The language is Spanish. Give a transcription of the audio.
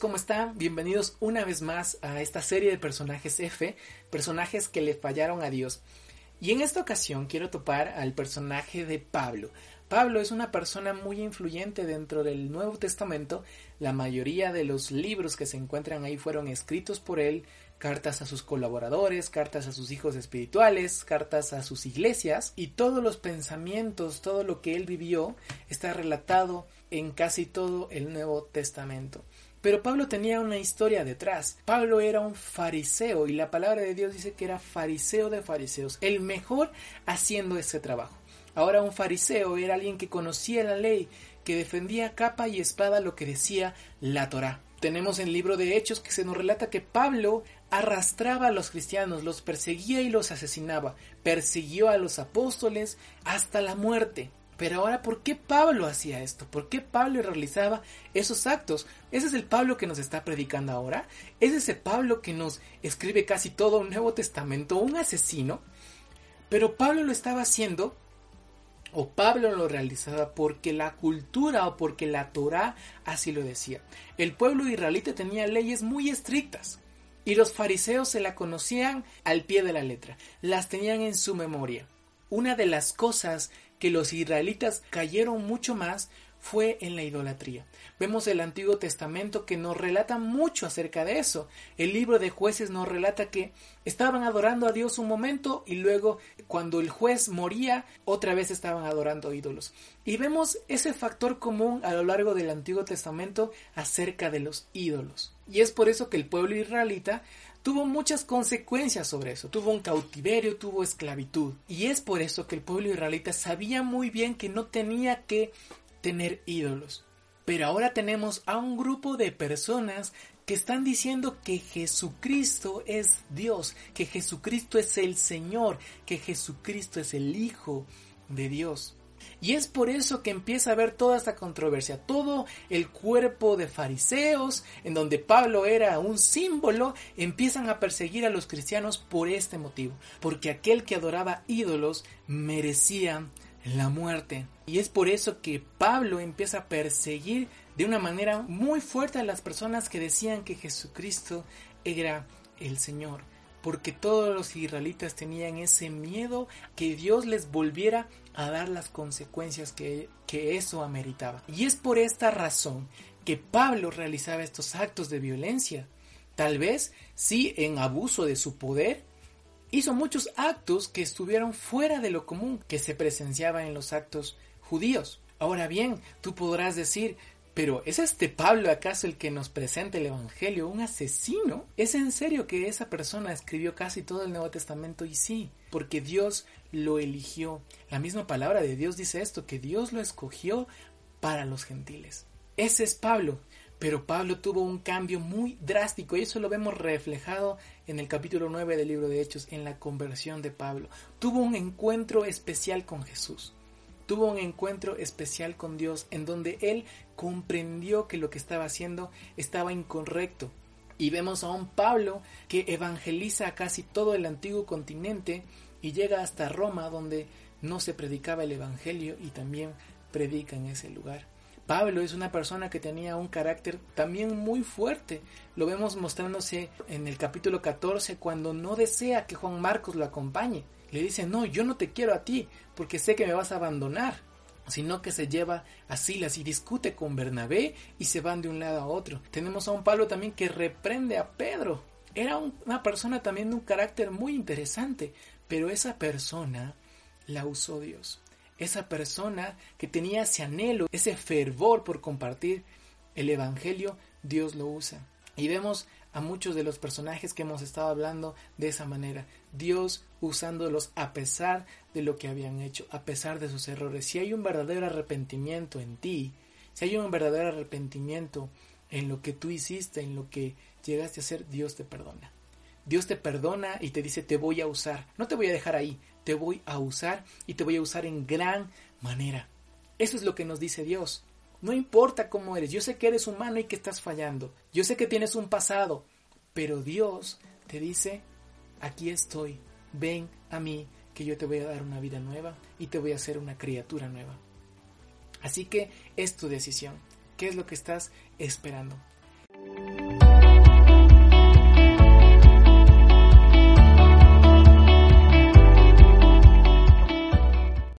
¿cómo están? Bienvenidos una vez más a esta serie de personajes F, personajes que le fallaron a Dios. Y en esta ocasión quiero topar al personaje de Pablo. Pablo es una persona muy influyente dentro del Nuevo Testamento. La mayoría de los libros que se encuentran ahí fueron escritos por él, cartas a sus colaboradores, cartas a sus hijos espirituales, cartas a sus iglesias, y todos los pensamientos, todo lo que él vivió está relatado en casi todo el Nuevo Testamento. Pero Pablo tenía una historia detrás. Pablo era un fariseo y la palabra de Dios dice que era fariseo de fariseos, el mejor haciendo ese trabajo. Ahora un fariseo era alguien que conocía la ley, que defendía capa y espada lo que decía la Torá. Tenemos en el libro de Hechos que se nos relata que Pablo arrastraba a los cristianos, los perseguía y los asesinaba, persiguió a los apóstoles hasta la muerte. Pero ahora, ¿por qué Pablo hacía esto? ¿Por qué Pablo realizaba esos actos? Ese es el Pablo que nos está predicando ahora. Es ese Pablo que nos escribe casi todo un Nuevo Testamento, un asesino. Pero Pablo lo estaba haciendo, o Pablo lo realizaba porque la cultura o porque la Torah así lo decía. El pueblo israelita tenía leyes muy estrictas. Y los fariseos se la conocían al pie de la letra, las tenían en su memoria. Una de las cosas que los israelitas cayeron mucho más fue en la idolatría. Vemos el Antiguo Testamento que nos relata mucho acerca de eso. El libro de jueces nos relata que estaban adorando a Dios un momento y luego cuando el juez moría otra vez estaban adorando ídolos. Y vemos ese factor común a lo largo del Antiguo Testamento acerca de los ídolos. Y es por eso que el pueblo israelita tuvo muchas consecuencias sobre eso. Tuvo un cautiverio, tuvo esclavitud. Y es por eso que el pueblo israelita sabía muy bien que no tenía que tener ídolos. Pero ahora tenemos a un grupo de personas que están diciendo que Jesucristo es Dios, que Jesucristo es el Señor, que Jesucristo es el Hijo de Dios. Y es por eso que empieza a haber toda esta controversia, todo el cuerpo de fariseos, en donde Pablo era un símbolo, empiezan a perseguir a los cristianos por este motivo, porque aquel que adoraba ídolos merecía la muerte. Y es por eso que Pablo empieza a perseguir de una manera muy fuerte a las personas que decían que Jesucristo era el Señor porque todos los israelitas tenían ese miedo que Dios les volviera a dar las consecuencias que, que eso ameritaba. Y es por esta razón que Pablo realizaba estos actos de violencia. Tal vez sí en abuso de su poder, hizo muchos actos que estuvieron fuera de lo común que se presenciaba en los actos judíos. Ahora bien, tú podrás decir, pero ¿es este Pablo acaso el que nos presenta el Evangelio, un asesino? ¿Es en serio que esa persona escribió casi todo el Nuevo Testamento? Y sí, porque Dios lo eligió. La misma palabra de Dios dice esto, que Dios lo escogió para los gentiles. Ese es Pablo. Pero Pablo tuvo un cambio muy drástico y eso lo vemos reflejado en el capítulo 9 del libro de Hechos, en la conversión de Pablo. Tuvo un encuentro especial con Jesús tuvo un encuentro especial con Dios en donde él comprendió que lo que estaba haciendo estaba incorrecto. Y vemos a un Pablo que evangeliza a casi todo el antiguo continente y llega hasta Roma donde no se predicaba el Evangelio y también predica en ese lugar. Pablo es una persona que tenía un carácter también muy fuerte. Lo vemos mostrándose en el capítulo 14 cuando no desea que Juan Marcos lo acompañe le dice, no, yo no te quiero a ti, porque sé que me vas a abandonar, sino que se lleva a Silas y discute con Bernabé y se van de un lado a otro. Tenemos a un Pablo también que reprende a Pedro. Era una persona también de un carácter muy interesante, pero esa persona la usó Dios. Esa persona que tenía ese anhelo, ese fervor por compartir el Evangelio, Dios lo usa. Y vemos a muchos de los personajes que hemos estado hablando de esa manera. Dios usándolos a pesar de lo que habían hecho, a pesar de sus errores. Si hay un verdadero arrepentimiento en ti, si hay un verdadero arrepentimiento en lo que tú hiciste, en lo que llegaste a hacer, Dios te perdona. Dios te perdona y te dice, te voy a usar. No te voy a dejar ahí, te voy a usar y te voy a usar en gran manera. Eso es lo que nos dice Dios. No importa cómo eres, yo sé que eres humano y que estás fallando, yo sé que tienes un pasado, pero Dios te dice, aquí estoy, ven a mí, que yo te voy a dar una vida nueva y te voy a hacer una criatura nueva. Así que es tu decisión. ¿Qué es lo que estás esperando?